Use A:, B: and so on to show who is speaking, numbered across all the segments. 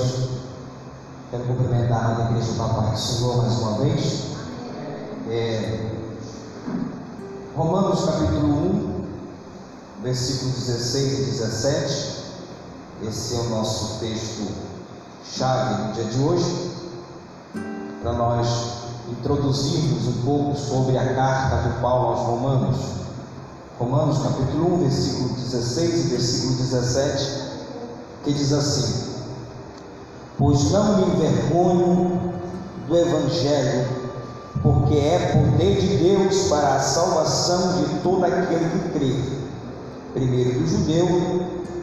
A: Deus. Quero cumprimentar a igreja da Pai do Senhor mais uma vez. É, Romanos capítulo 1, versículos 16 e 17. Esse é o nosso texto chave no dia de hoje, para nós introduzirmos um pouco sobre a carta de Paulo aos Romanos. Romanos capítulo 1, versículo 16 e versículo 17, que diz assim: Pois não me envergonho do Evangelho, porque é poder de Deus para a salvação de todo aquele que crê, primeiro do judeu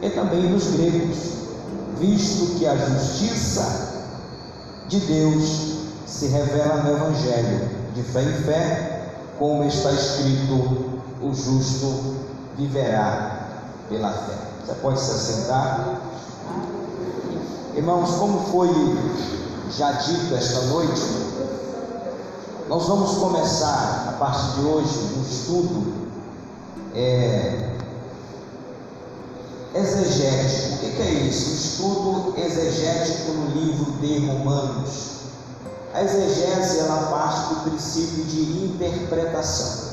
A: e também dos gregos, visto que a justiça de Deus se revela no Evangelho, de fé em fé, como está escrito: o justo viverá pela fé. Você pode se assentar. Irmãos, como foi já dito esta noite, nós vamos começar a partir de hoje um estudo é, exegético. O que é isso? Um estudo exegético no livro de Romanos. A exegese ela parte do princípio de interpretação.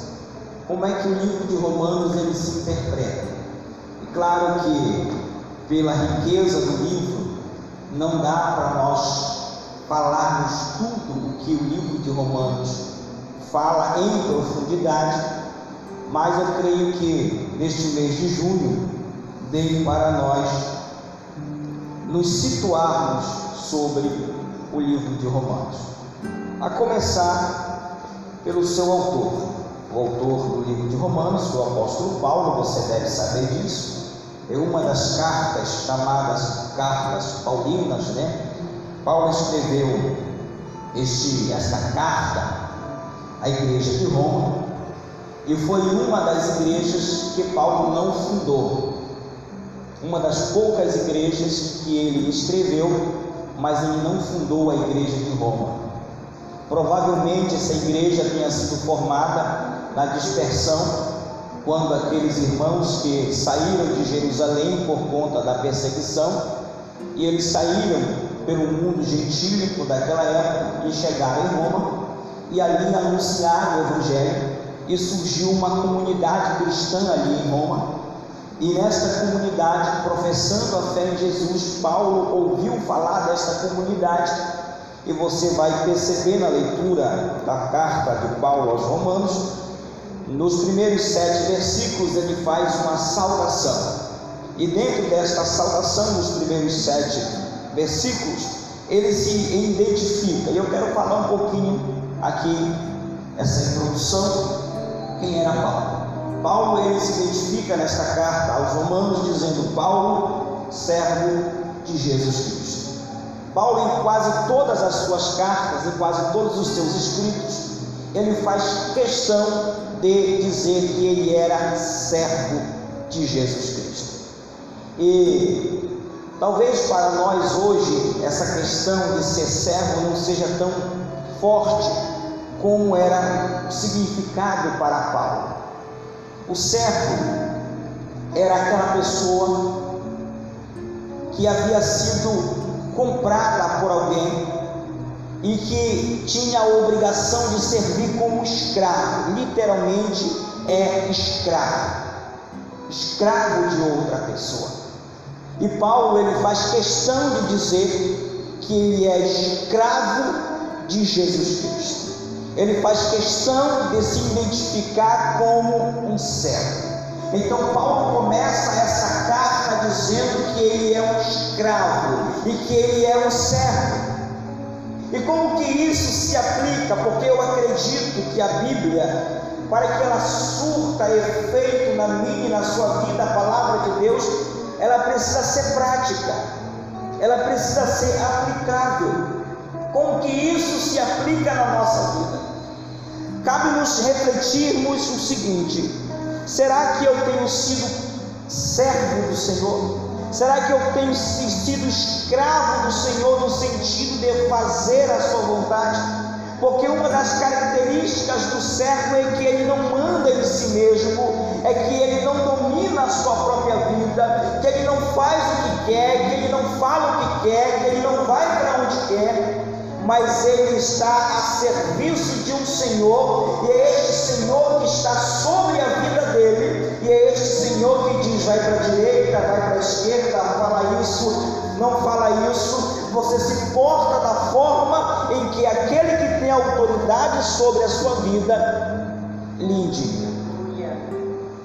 A: Como é que o livro de Romanos ele se interpreta? E claro que pela riqueza do livro não dá para nós falarmos tudo o que o livro de Romanos fala em profundidade, mas eu creio que neste mês de junho dê para nós nos situarmos sobre o livro de Romanos. A começar pelo seu autor, o autor do livro de Romanos, o apóstolo Paulo, você deve saber disso. É uma das cartas chamadas cartas paulinas, né? Paulo escreveu este, esta carta à igreja de Roma e foi uma das igrejas que Paulo não fundou, uma das poucas igrejas que ele escreveu, mas ele não fundou a igreja de Roma. Provavelmente essa igreja tenha sido formada na dispersão, quando aqueles irmãos que saíram de Jerusalém por conta da perseguição, e eles saíram pelo mundo gentílico daquela época e chegaram em Roma, e ali anunciaram o Evangelho, e surgiu uma comunidade cristã ali em Roma, e nesta comunidade, professando a fé em Jesus, Paulo ouviu falar desta comunidade, e você vai perceber na leitura da carta de Paulo aos Romanos, nos primeiros sete versículos, ele faz uma saudação, e dentro desta saudação, nos primeiros sete versículos, ele se identifica, e eu quero falar um pouquinho aqui, essa introdução, quem era Paulo. Paulo ele se identifica nesta carta aos Romanos dizendo Paulo, servo de Jesus Cristo. Paulo em quase todas as suas cartas, em quase todos os seus escritos, ele faz questão de dizer que ele era servo de Jesus Cristo. E talvez para nós hoje essa questão de ser servo não seja tão forte como era o significado para Paulo. O servo era aquela pessoa que havia sido comprada por e que tinha a obrigação de servir como escravo, literalmente é escravo, escravo de outra pessoa. E Paulo ele faz questão de dizer que ele é escravo de Jesus Cristo. Ele faz questão de se identificar como um servo. Então Paulo começa essa carta dizendo que ele é um escravo e que ele é um servo. E como que isso se aplica? Porque eu acredito que a Bíblia, para que ela surta efeito na minha e na sua vida, a palavra de Deus, ela precisa ser prática, ela precisa ser aplicável. Como que isso se aplica na nossa vida? Cabe-nos refletirmos o seguinte: será que eu tenho sido servo do Senhor? Será que eu tenho sido escravo do Senhor no sentido de fazer a sua vontade? Porque uma das características do servo é que ele não manda em si mesmo, é que ele não domina a sua própria vida, que ele não faz o que quer, que ele não fala o que quer, que ele não vai para onde quer, mas ele está a serviço de um Senhor, e é este Senhor que está sobre a vida dele, e é este Senhor que diz: vai para a direita, vai para a esquerda, fala isso, não fala isso. Você se porta da forma em que aquele que tem autoridade sobre a sua vida indica.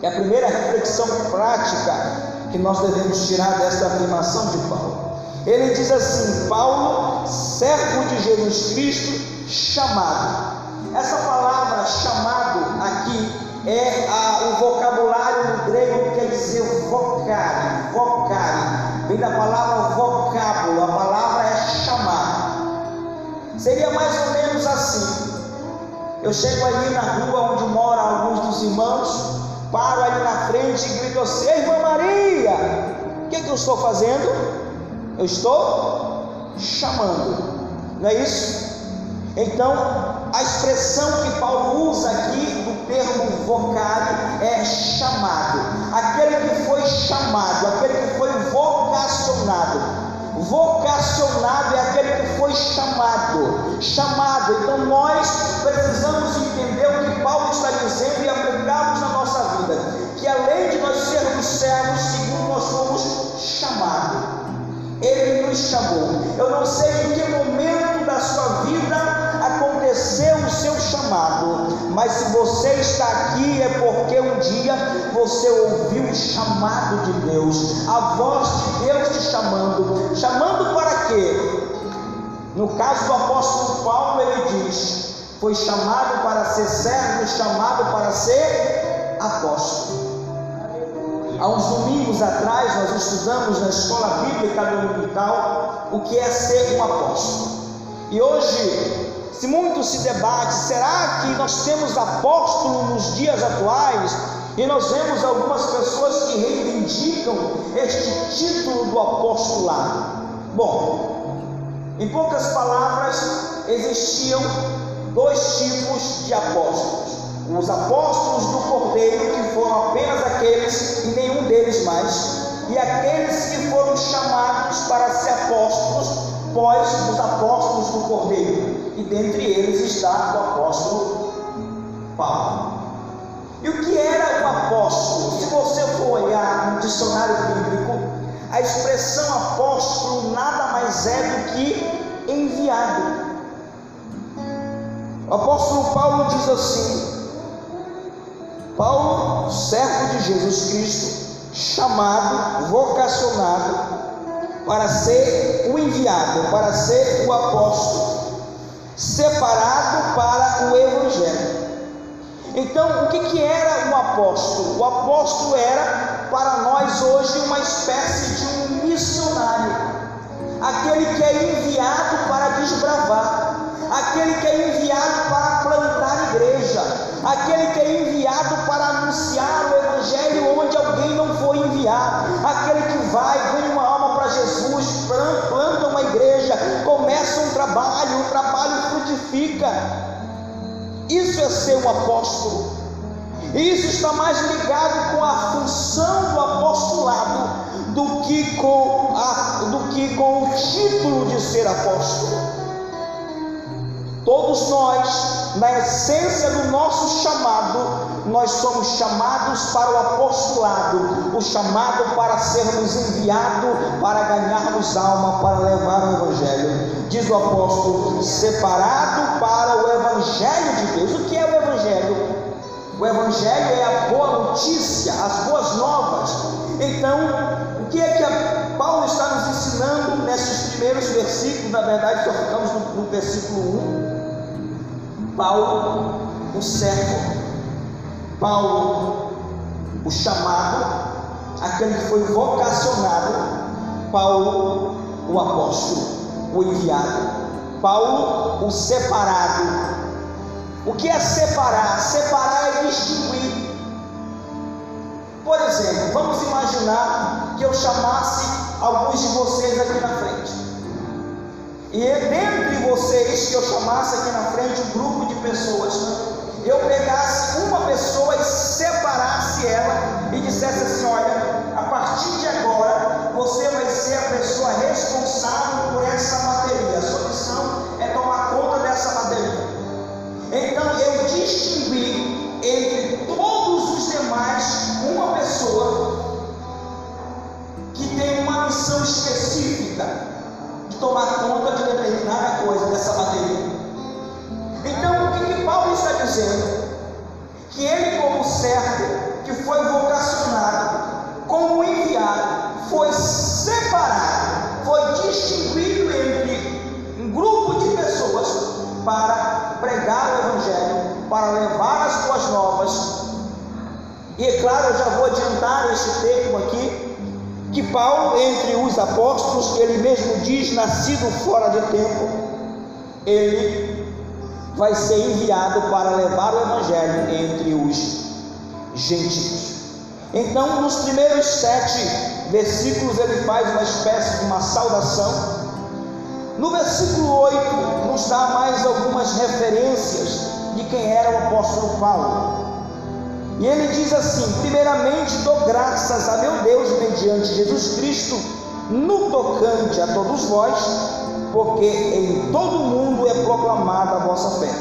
A: É a primeira reflexão prática que nós devemos tirar desta afirmação de Paulo. Ele diz assim: Paulo, servo de Jesus Cristo, chamado. Essa palavra chamado aqui é a, o vocabulário no grego que quer dizer vocare, vocare. Vem da palavra vocábulo, a palavra é chamar. Seria mais ou menos assim. Eu chego ali na rua onde moram alguns dos irmãos, paro ali na frente e grito assim, irmã Maria, o que, é que eu estou fazendo? Eu estou chamando, não é isso? Então, a expressão que Paulo usa aqui do termo vocare é chamado. Aquele que foi chamado, aquele que foi vocacionado. Vocacionado é aquele que foi chamado. Chamado. Então, nós precisamos entender o que Paulo está chamou. Eu não sei em que momento da sua vida aconteceu o seu chamado, mas se você está aqui é porque um dia você ouviu o chamado de Deus, a voz de Deus te chamando. Chamando para quê? No caso do apóstolo Paulo, ele diz: foi chamado para ser servo, chamado para ser apóstolo. Há uns domingos atrás nós estudamos na escola bíblica dominical o que é ser um apóstolo. E hoje, se muito se debate, será que nós temos apóstolo nos dias atuais? E nós vemos algumas pessoas que reivindicam este título do apostolado. Bom, em poucas palavras, existiam dois tipos de apóstolos os apóstolos do Cordeiro, que foram apenas aqueles e nenhum deles mais, e aqueles que foram chamados para ser apóstolos, pós os apóstolos do Cordeiro, e dentre eles está o apóstolo Paulo. E o que era o apóstolo? Se você for olhar no dicionário bíblico, a expressão apóstolo nada mais é do que enviado. O apóstolo Paulo diz assim: Paulo, servo de Jesus Cristo, chamado, vocacionado para ser o enviado, para ser o apóstolo, separado para o evangelho. Então, o que, que era o apóstolo? O apóstolo era para nós hoje uma espécie de um missionário, aquele que é enviado para desbravar, aquele que é enviado para plantar igreja, aquele que é enviado para anunciar o Evangelho onde alguém não foi enviado, aquele que vai, ganha uma alma para Jesus, planta uma igreja, começa um trabalho, o trabalho frutifica. Isso é ser um apóstolo. Isso está mais ligado com a função do apostolado do que com, a, do que com o título de ser apóstolo. Todos nós, na essência do nosso chamado, nós somos chamados para o apostolado, o chamado para sermos enviados para ganharmos alma, para levar o Evangelho. Diz o apóstolo, separado para o Evangelho de Deus. O que é o Evangelho? O Evangelho é a boa notícia, as boas novas. Então, o que é que Paulo primeiros versículos? Na verdade, só ficamos no, no versículo 1 Paulo, o servo, Paulo, o chamado, aquele que foi vocacionado, Paulo, o apóstolo, o enviado, Paulo, o separado. O que é separar? Separar é distinguir. Por exemplo, vamos imaginar que eu chamasse alguns de vocês aqui na frente e é dentre vocês que eu chamasse aqui na frente um grupo de pessoas, eu pegasse uma pessoa e separasse ela e dissesse assim: olha, a partir de agora você vai ser a pessoa responsável por essa bateria. A sua missão é tomar conta dessa bateria. Então eu distingui entre todos os demais uma pessoa que tem uma missão específica de tomar conta ele, como servo, que foi vocacionado, como enviado, foi separado, foi distinguido entre um grupo de pessoas para pregar o Evangelho, para levar as boas novas. E é claro, eu já vou adiantar este termo aqui, que Paulo, entre os apóstolos, ele mesmo diz, nascido fora de tempo, ele vai ser enviado para levar o Evangelho entre os gentios. Então, nos primeiros sete versículos, ele faz uma espécie de uma saudação. No versículo 8, nos dá mais algumas referências de quem era o apóstolo Paulo. E ele diz assim: primeiramente dou graças a meu Deus mediante Jesus Cristo, no tocante a todos vós, porque em todo o mundo é proclamada a vossa fé.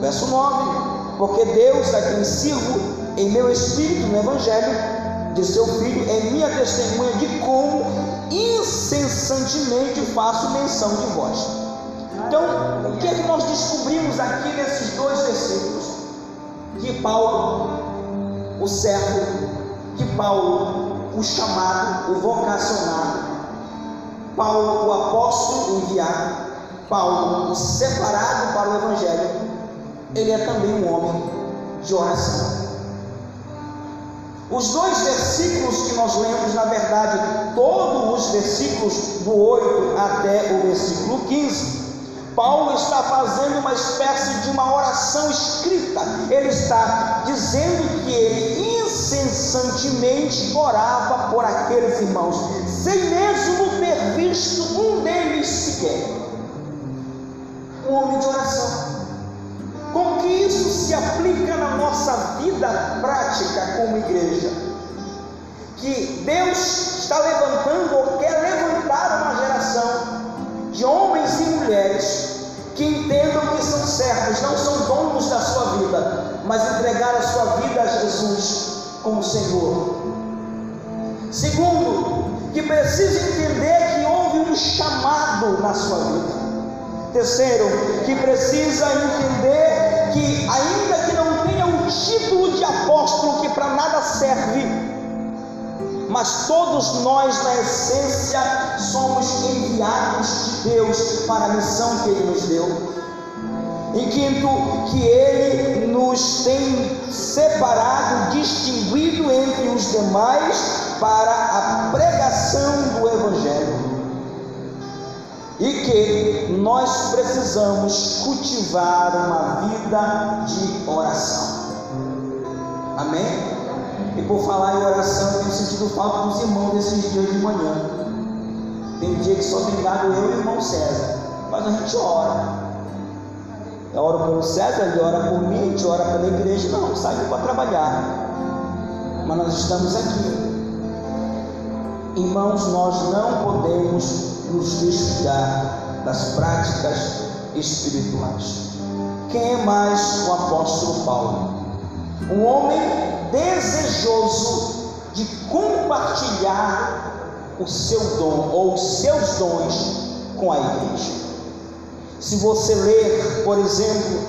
A: Verso 9: Porque Deus, a quem sirvo em meu espírito no Evangelho de seu Filho, é minha testemunha de como incessantemente faço menção de vós. Então, o que é que nós descobrimos aqui nesses dois versículos? que Paulo, o servo, que Paulo, o chamado, o vocacionado, Paulo, o apóstolo enviado, Paulo, separado para o Evangelho, ele é também um homem de oração. Os dois versículos que nós lemos, na verdade, todos os versículos do 8 até o versículo 15, Paulo está fazendo uma espécie de uma oração escrita. Ele está dizendo que ele incessantemente orava por aqueles irmãos, sem mesmo visto um deles sequer. Um homem de oração. Como que isso se aplica na nossa vida prática como igreja? Que Deus está levantando ou quer levantar uma geração de homens e mulheres que entendam que são servos, não são donos da sua vida, mas entregaram a sua vida a Jesus como Senhor. Segundo, que precisa entender que houve um chamado na sua vida. Terceiro, que precisa entender que, ainda que não tenha o título de apóstolo, que para nada serve, mas todos nós, na essência, somos enviados de Deus para a missão que Ele nos deu. E quinto, que Ele nos tem separado, distinguido entre os demais para a pregação do Evangelho. E que nós precisamos cultivar uma vida de oração. Amém? E por falar em oração, tenho sentido falta dos irmãos desses dias de manhã. Tem dia que só tem dado eu e o irmão César. Mas a gente ora. Eu oro pelo César, ele ora por mim, a gente ora pela igreja. Não, saiu para trabalhar. Mas nós estamos aqui. Irmãos, nós não podemos nos descuidar das práticas espirituais. Quem é mais o apóstolo Paulo? Um homem desejoso de compartilhar o seu dom ou os seus dons com a igreja. Se você ler, por exemplo,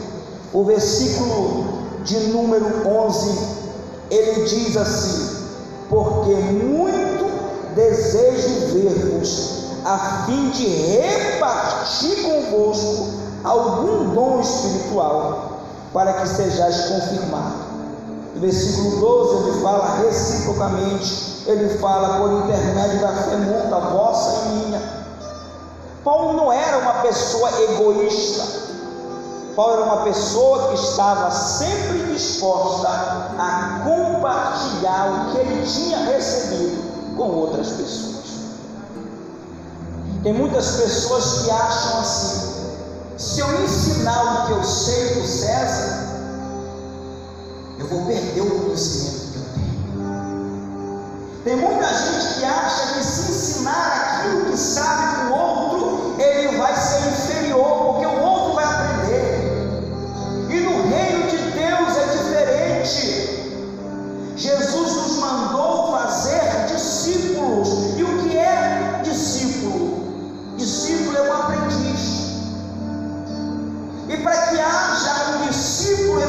A: o versículo de número 11, ele diz assim: Porque muito desejo ver-vos, a fim de repartir convosco algum dom espiritual, para que sejais confirmados no versículo 12 ele fala reciprocamente, ele fala por intermédio da fé mútua, vossa e minha. Paulo não era uma pessoa egoísta. Paulo era uma pessoa que estava sempre disposta a compartilhar o que ele tinha recebido com outras pessoas. Tem muitas pessoas que acham assim: se eu ensinar o que eu sei do César, eu vou perder o conhecimento que eu tenho. Tem muita gente que acha que se ensinar aquilo que sabe para o outro, ele vai ser inferior, porque o outro vai aprender. E no reino de Deus é diferente. Jesus nos mandou discípulos. E o que é discípulo? Discípulo é um aprendiz. E para que haja um discípulo,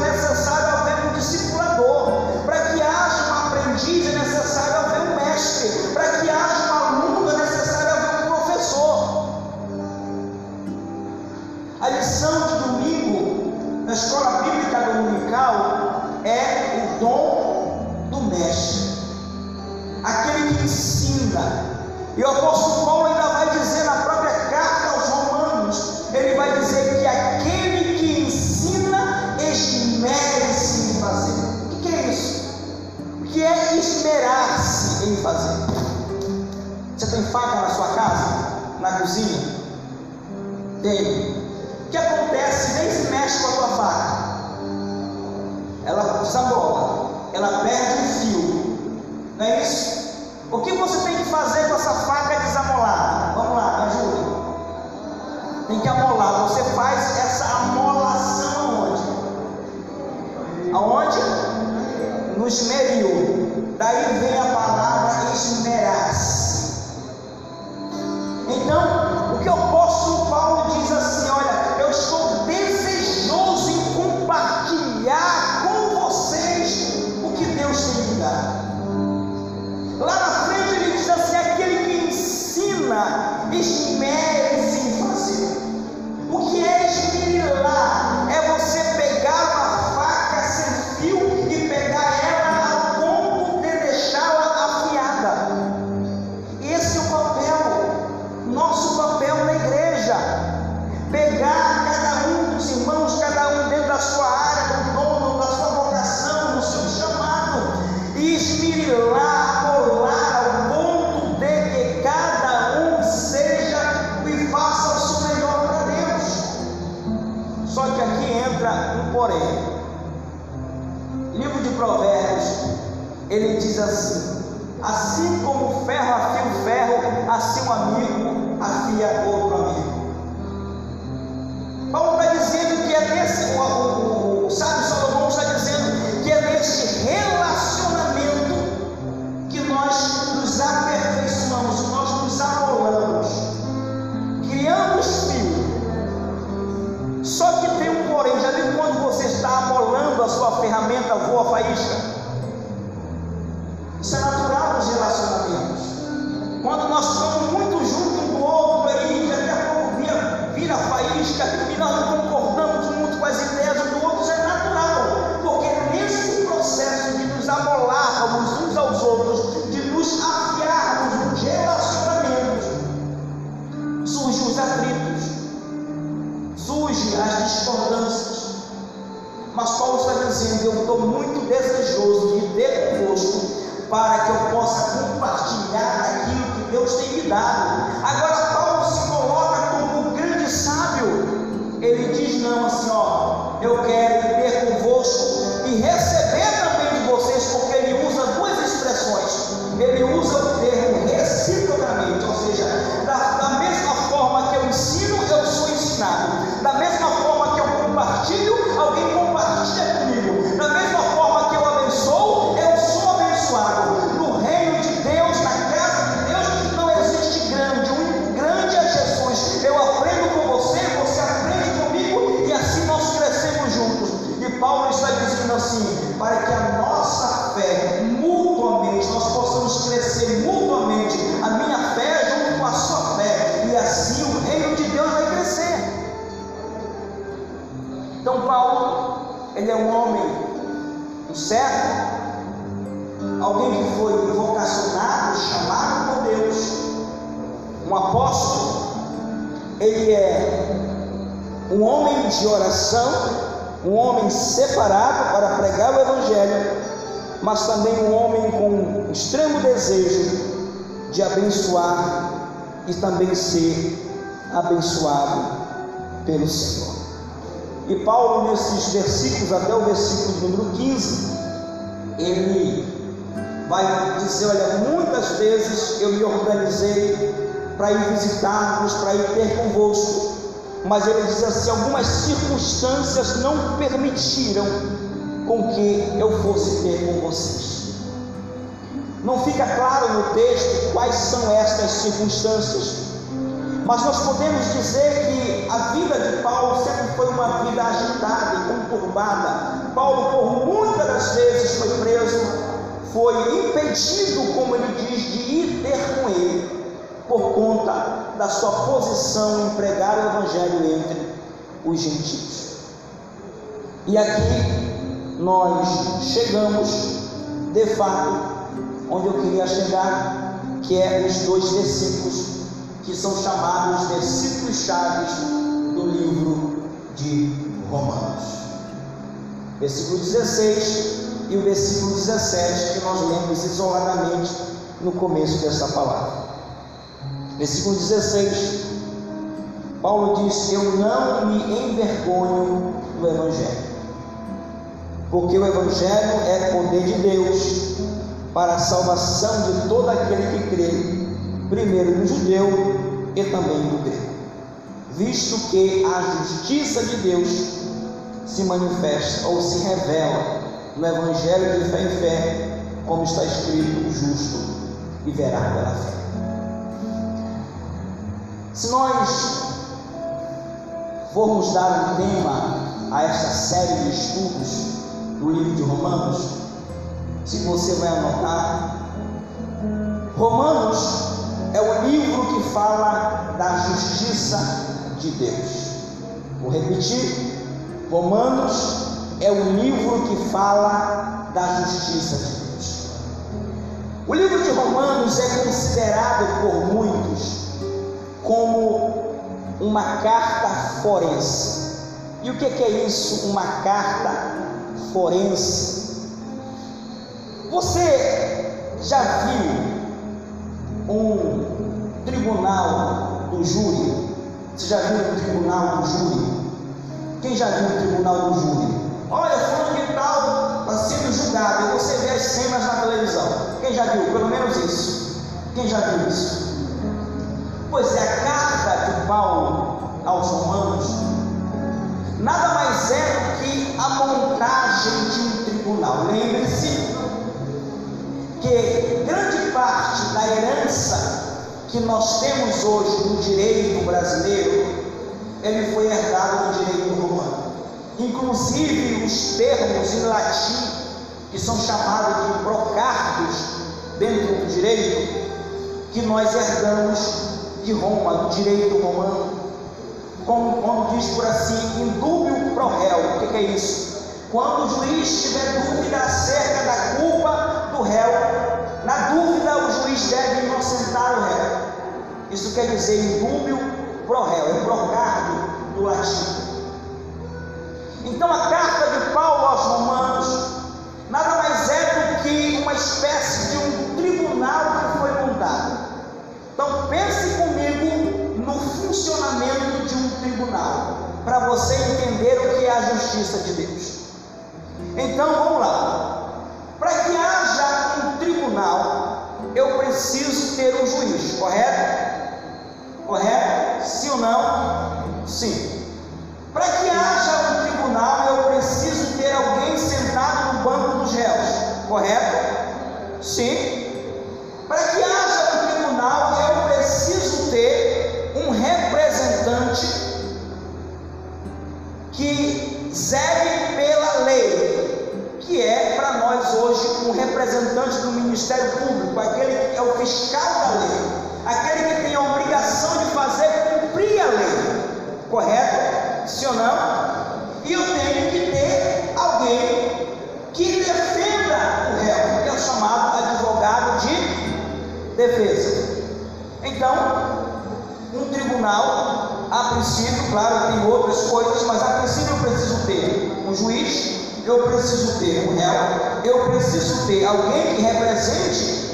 A: Vixe. capítulo Então Paulo, ele é um homem um servo, alguém que foi vocacionado, chamado por Deus, um apóstolo, ele é um homem de oração, um homem separado para pregar o Evangelho, mas também um homem com um extremo desejo de abençoar e também ser abençoado pelo Senhor. E Paulo, nesses versículos, até o versículo número 15, ele vai dizer: Olha, muitas vezes eu me organizei para ir visitar-vos, para ir ter convosco, mas ele diz assim: algumas circunstâncias não permitiram com que eu fosse ter com vocês. Não fica claro no texto quais são estas circunstâncias, mas nós podemos dizer que a vida de Paulo sempre foi uma vida agitada e conturbada. Paulo, por muitas das vezes, foi preso, foi impedido, como ele diz, de ir ter com ele, por conta da sua posição em pregar o Evangelho entre os gentios. E aqui nós chegamos, de fato, onde eu queria chegar, que é os dois versículos que são chamados versículos chaves do livro de Romanos. Versículo 16 e o versículo 17 que nós lemos isoladamente no começo desta palavra. Versículo 16, Paulo diz: Eu não me envergonho do Evangelho, porque o Evangelho é poder de Deus para a salvação de todo aquele que crê, primeiro do judeu e também do grego, visto que a justiça de Deus se manifesta ou se revela no Evangelho de fé em fé, como está escrito: o justo viverá pela fé. Se nós formos dar um tema a esta série de estudos do livro de Romanos, se você vai anotar, Romanos é o livro que fala da justiça de Deus. Vou repetir: Romanos é o livro que fala da justiça de Deus. O livro de Romanos é considerado por muitos como uma carta forense. E o que é isso, uma carta forense? Você já viu um tribunal do júri? Você já viu um tribunal do júri? Quem já viu um tribunal do júri? Olha, fulano de tal está sendo julgado. E você vê as cenas na televisão. Quem já viu? Pelo menos isso. Quem já viu isso? Pois é, a carta de Paulo aos Romanos nada mais é do que a montagem de um tribunal. Lembre-se que grande parte da herança que nós temos hoje no direito brasileiro, ele foi herdado no direito romano. Inclusive os termos em latim, que são chamados de brocardos dentro do direito, que nós herdamos de Roma, do direito romano, como quando diz por assim, indúbio pro réu. O que, que é isso? Quando o juiz tiver dúvida acerca da culpa do réu, na dúvida o juiz deve inocentar o réu. Isso quer dizer indúbio pro réu, é procardo do latim. Então a carta de Paulo aos Romanos nada mais é do que uma espécie de um tribunal que foi montado. Então pense comigo no funcionamento de um tribunal, para você entender o que é a justiça de Deus. Então vamos lá. Para que haja tribunal, eu preciso ter um juiz, correto? Correto? Sim ou não? Sim. Para que haja um tribunal, eu preciso ter alguém sentado no banco dos réus, correto? Sim. Para que haja um tribunal, eu preciso ter um representante que zele pela lei, que é para nós hoje um representante do Ministério Público, aquele que é o fiscal da lei, aquele que tem a obrigação de fazer cumprir a lei, correto? Sim ou não? E eu tenho que ter alguém que defenda o réu, que é o chamado advogado de defesa. Então, um tribunal, a princípio, claro, tem outras coisas, mas a princípio eu preciso ter um juiz, eu preciso ter um réu, eu preciso ter alguém que represente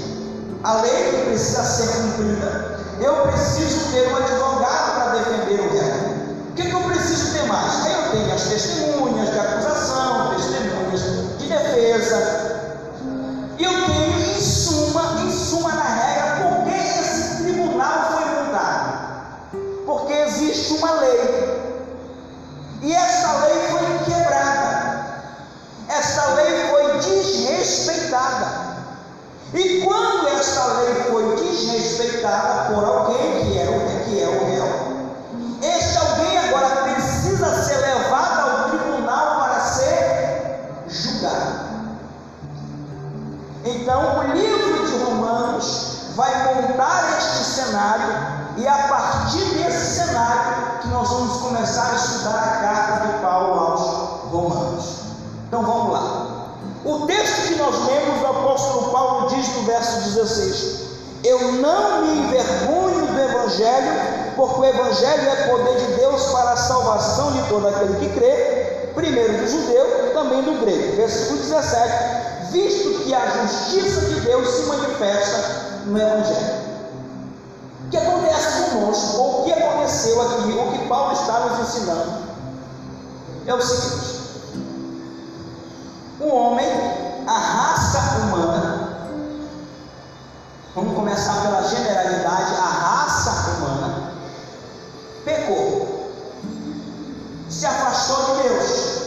A: a lei que precisa ser cumprida, eu preciso ter um advogado para defender o réu. O que, que eu preciso ter mais? Eu tenho as testemunhas de acusação, testemunhas de defesa, Paulo diz no verso 16: Eu não me envergonho do Evangelho, porque o Evangelho é poder de Deus para a salvação de todo aquele que crê, primeiro do judeu, também do grego. Versículo 17: Visto que a justiça de Deus se manifesta no Evangelho. O que acontece conosco, ou o que aconteceu aqui, o que Paulo está nos ensinando, é o seguinte: o homem, a raça humana, vamos começar pela generalidade, a raça humana. Pecou, se afastou de Deus,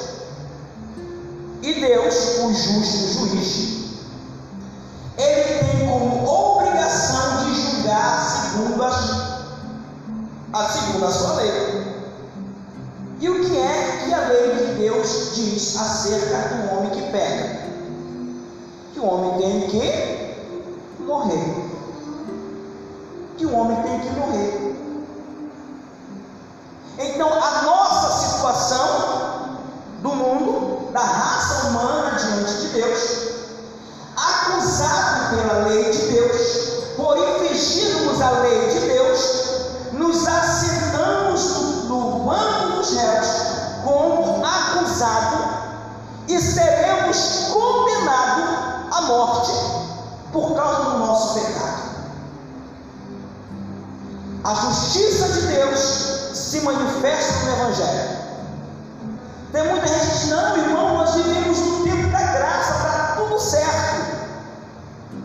A: e Deus, o justo juiz, ele tem como obrigação de julgar segundo a, segundo a sua lei. E o que é que a lei de Deus diz acerca e seremos condenados à morte por causa do nosso pecado. A justiça de Deus se manifesta no Evangelho. Tem muita gente que não, irmão, nós vivemos no tempo da graça, está tudo certo.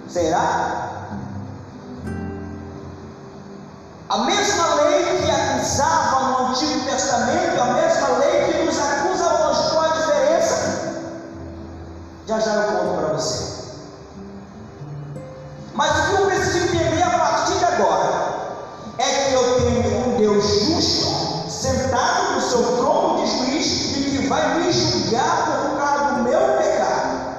A: Será? A mesma lei que acusava no Antigo Testamento, Já já eu conto para você. Mas o que eu preciso entender a partir de agora é que eu tenho um Deus justo, sentado no seu trono de juiz e que vai me julgar por causa do meu pecado.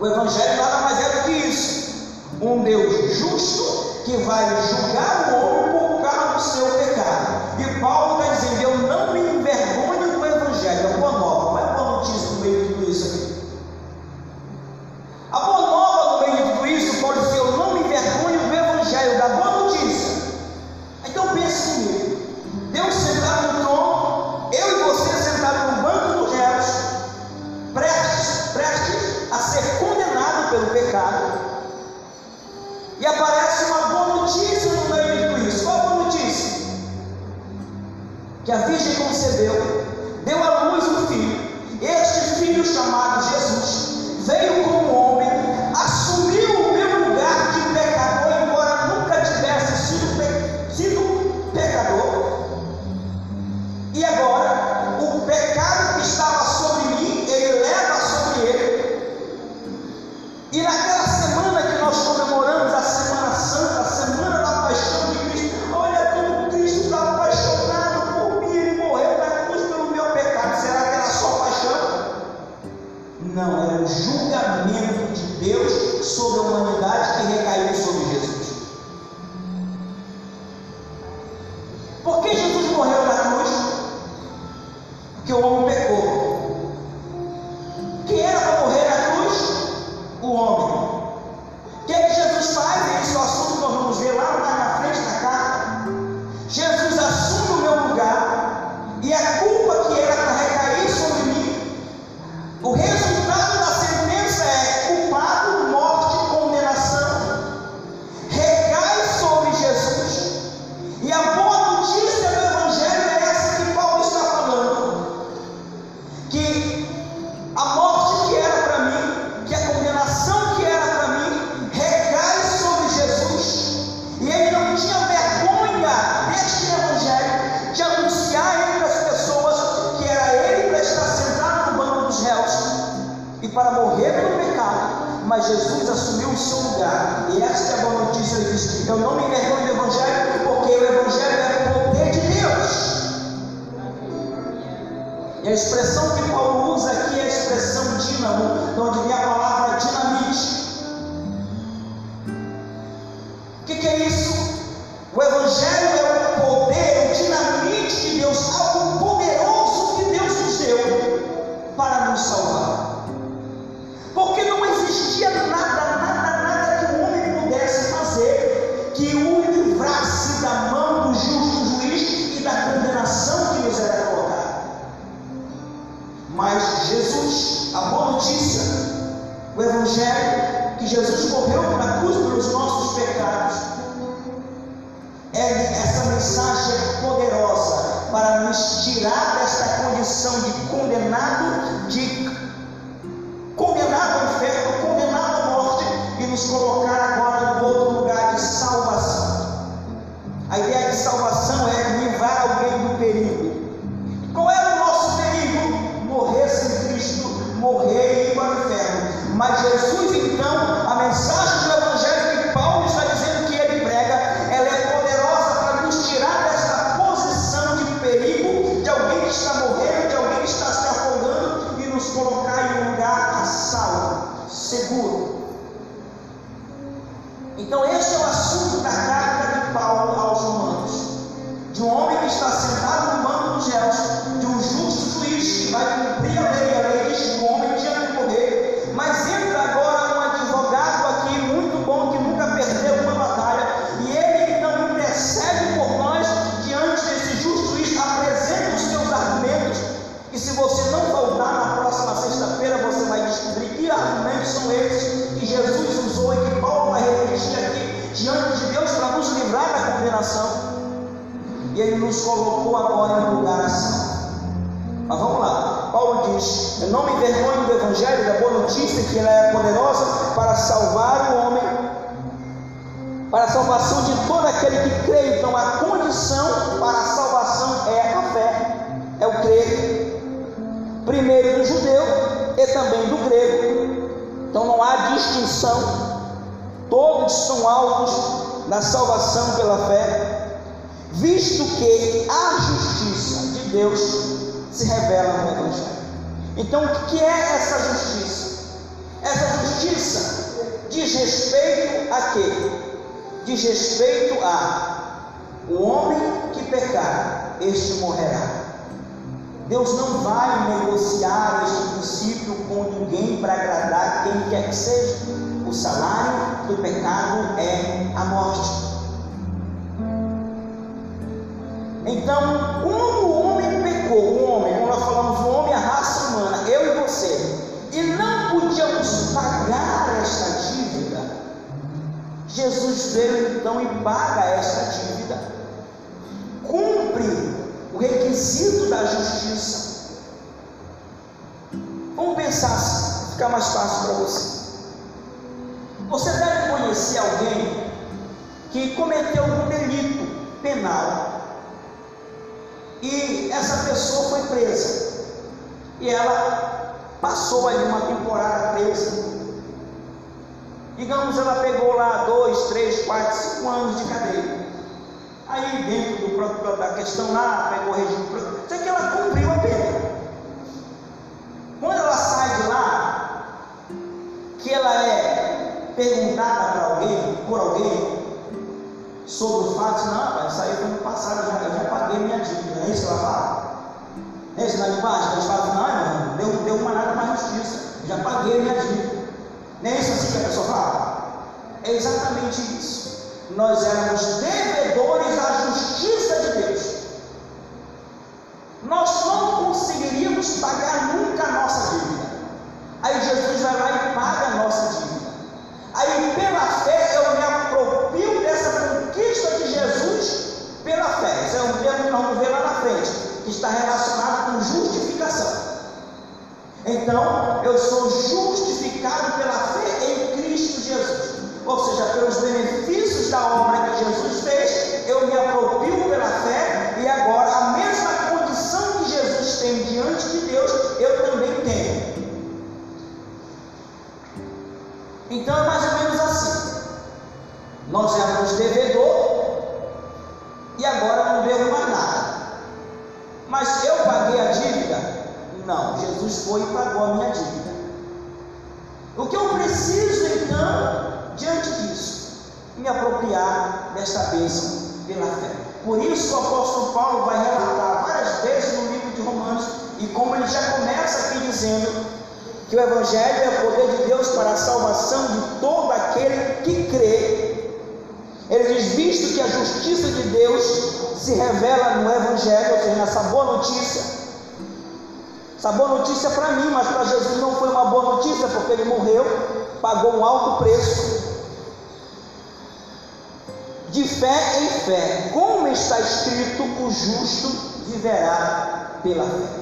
A: O Evangelho nada mais é do que isso. Um Deus justo que vai julgar pecado. E aparece uma boa notícia no meio de tudo isso. Qual a boa notícia? Que a Virgem concebeu, deu à luz um filho. Este filho chamado Jesus condição de condenado, E ele nos colocou agora no lugar assim. Mas vamos lá. Paulo diz: Eu não me envergonho do Evangelho, da boa notícia, que ela é poderosa para salvar o homem, para a salvação de todo aquele que crê. Então, a condição para a salvação é a fé, é o crer. Primeiro do judeu e também do grego. Então, não há distinção. Todos são alvos da salvação pela fé, visto que a justiça de Deus se revela no Evangelho. Então, o que é essa justiça? Essa justiça diz respeito a quê? Diz respeito a o homem que pecar, este morrerá. Deus não vai negociar este princípio com ninguém para agradar quem quer que seja. O salário do pecado é a morte. Então, como o homem pecou, o homem, como nós falamos, o homem, a raça humana, eu e você, e não podíamos pagar esta dívida, Jesus veio então e paga esta dívida, cumpre o requisito da justiça. Vamos pensar assim, ficar mais fácil para você. Você deve conhecer alguém que cometeu um delito penal e essa pessoa foi presa. E ela passou ali uma temporada presa. Digamos, ela pegou lá dois, três, quatro, cinco anos de cadeia. Aí dentro do próprio da questão lá, pegou o regime. Só que ela cumpriu a pena. Quando ela sai de lá, que ela é perguntada para alguém, por alguém, sobre os fatos, não, rapaz, isso aí foi no passado, eu já, eu já paguei minha dívida, é isso que ela fala? É isso na linguagem? Eles falam, não, irmão, deu, deu uma nada a justiça, eu já paguei minha dívida. Não é isso assim que a pessoa fala? É exatamente isso. Nós éramos devedores à justiça de Deus. Nós não conseguiríamos pagar nunca a nossa dívida. Aí Jesus vai lá e paga a nossa dívida. Aí pela fé eu me conquista de Jesus pela fé. Isso é um termo que nós vamos ver lá na frente, que está relacionado com justificação. Então, eu sou justificado pela fé em Cristo Jesus. Ou seja, pelos benefícios da obra que Jesus fez, eu me aproprio pela fé e agora a mesma condição que Jesus tem diante de Deus, eu também tenho. Então é mais ou menos assim. Nós éramos devedor e agora não devo mais nada. Mas eu paguei a dívida? Não, Jesus foi e pagou a minha dívida. O que eu preciso então, diante disso? Me apropriar desta bênção pela fé. Por isso o apóstolo Paulo vai relatar várias vezes no livro de Romanos, e como ele já começa aqui dizendo que o Evangelho é o poder de Deus para a salvação de todo aquele que crê. Ele diz: visto que a justiça de Deus se revela no Evangelho, ou seja, nessa boa notícia, Essa boa notícia é para mim, mas para Jesus não foi uma boa notícia, porque ele morreu, pagou um alto preço. De fé em fé, como está escrito, o justo viverá pela fé.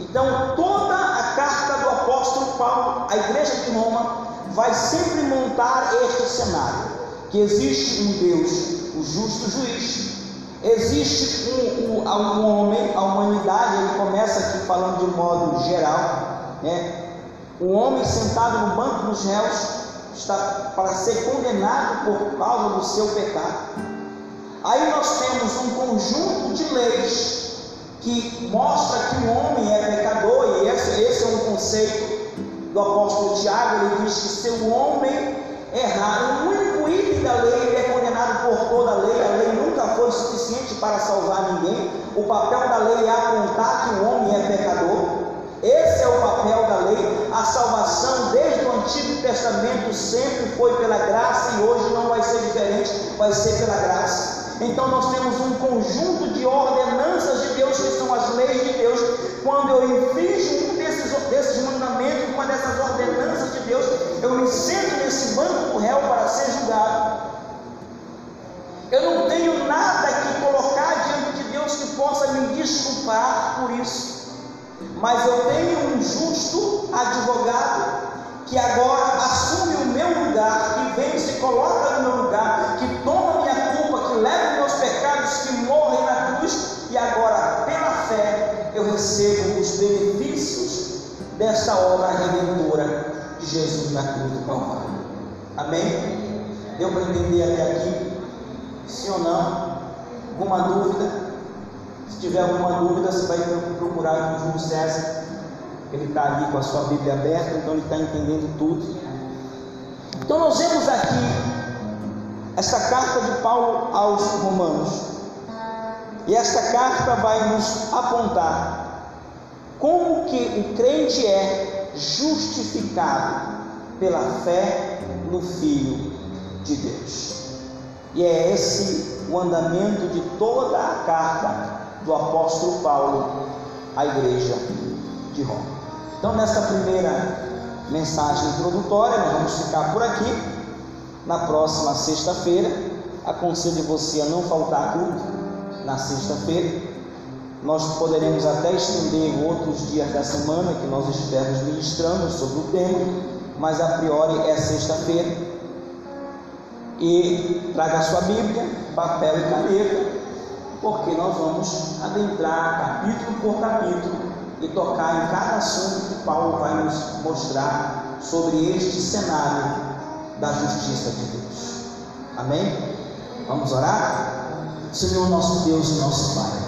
A: Então, toda a carta do apóstolo Paulo à igreja de Roma vai sempre montar este cenário: que existe um Deus, o justo juiz, existe um, um, um homem, a humanidade, ele começa aqui falando de modo geral, né? O homem sentado no banco dos réus está para ser condenado por causa do seu pecado. Aí nós temos um conjunto de leis que mostra que o homem é pecador, e esse, esse é um conceito do apóstolo Tiago, ele diz que se o homem errar, o único item da lei, ele é condenado por toda a lei, a lei nunca foi suficiente para salvar ninguém, o papel da lei é apontar que o homem é pecador, esse é o papel da lei, a salvação desde o Antigo Testamento sempre foi pela graça e hoje não vai ser diferente, vai ser pela graça. Então nós temos um conjunto de ordenanças de Deus, que são as leis de Deus. Quando eu infringo um desses, desses mandamentos, uma dessas ordenanças de Deus, eu me sento nesse banco do réu para ser julgado. Eu não tenho nada que colocar diante de Deus que possa me desculpar por isso. Mas eu tenho um justo advogado que agora assume o meu lugar, que vem e se coloca no meu lugar, que toma minha leva meus pecados, que morrem na cruz, e agora, pela fé, eu recebo os benefícios dessa obra redentora de Jesus na cruz do Calvário. Amém? Deu para entender até aqui? Sim ou não? Alguma dúvida? Se tiver alguma dúvida, você vai procurar o Júlio César. Ele está ali com a sua Bíblia aberta, então ele está entendendo tudo. Então nós vemos aqui essa carta de Paulo aos Romanos. E esta carta vai nos apontar como que o crente é justificado pela fé no Filho de Deus. E é esse o andamento de toda a carta do apóstolo Paulo à igreja de Roma. Então, nessa primeira mensagem introdutória, nós vamos ficar por aqui na próxima sexta-feira. Aconselho você a não faltar culto na sexta-feira. Nós poderemos até estender outros dias da semana que nós estivermos ministrando sobre o tema, mas a priori é sexta-feira. E traga sua Bíblia, papel e caneta, porque nós vamos adentrar capítulo por capítulo e tocar em cada assunto que Paulo vai nos mostrar sobre este cenário da justiça de Deus. Amém? Vamos orar? Senhor nosso Deus e nosso Pai.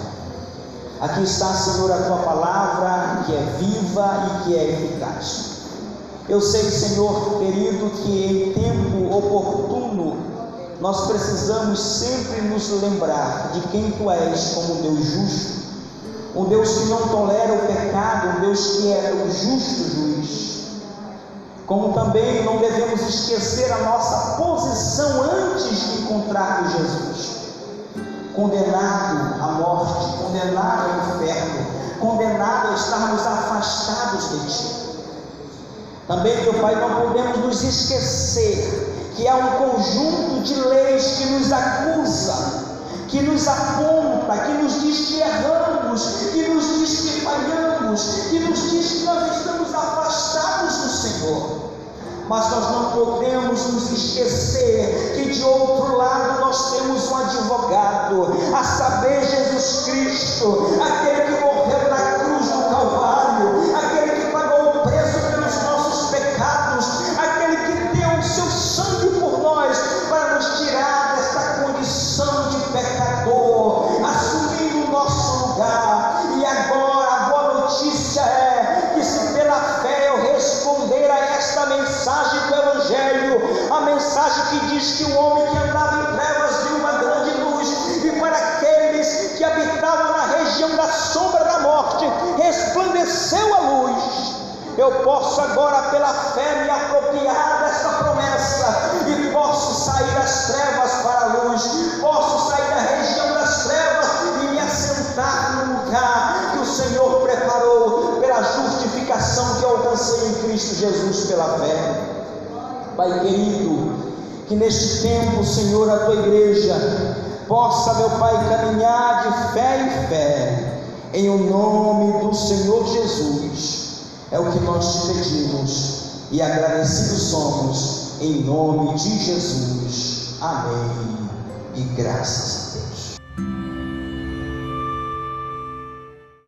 A: Aqui está, Senhor, a tua palavra que é viva e que é eficaz. Eu sei, Senhor querido, que em tempo oportuno nós precisamos sempre nos lembrar de quem tu és como Deus justo, um Deus que não tolera o pecado, um Deus que é o justo juiz. Como também não devemos esquecer a nossa posição antes de encontrar Jesus. Condenado à morte, condenado ao inferno, condenado a estarmos afastados de Ti. Também, meu Pai, não podemos nos esquecer que há um conjunto de leis que nos acusa, que nos aponta, que nos diz que erramos, que nos diz que falhamos, que nos diz que nós estamos afastados do Senhor mas nós não podemos nos esquecer que de outro lado nós temos um advogado, a saber, Jesus Eu posso agora, pela fé, me apropriar desta promessa e posso sair das trevas para a luz, posso sair da região das trevas e me assentar no lugar que o Senhor preparou pela justiça Cristo Jesus pela fé. Pai querido, que neste tempo, Senhor, a tua igreja possa, meu Pai, caminhar de fé em fé, em o nome do Senhor Jesus. É o que nós te pedimos e agradecidos somos, em nome de Jesus. Amém. E graças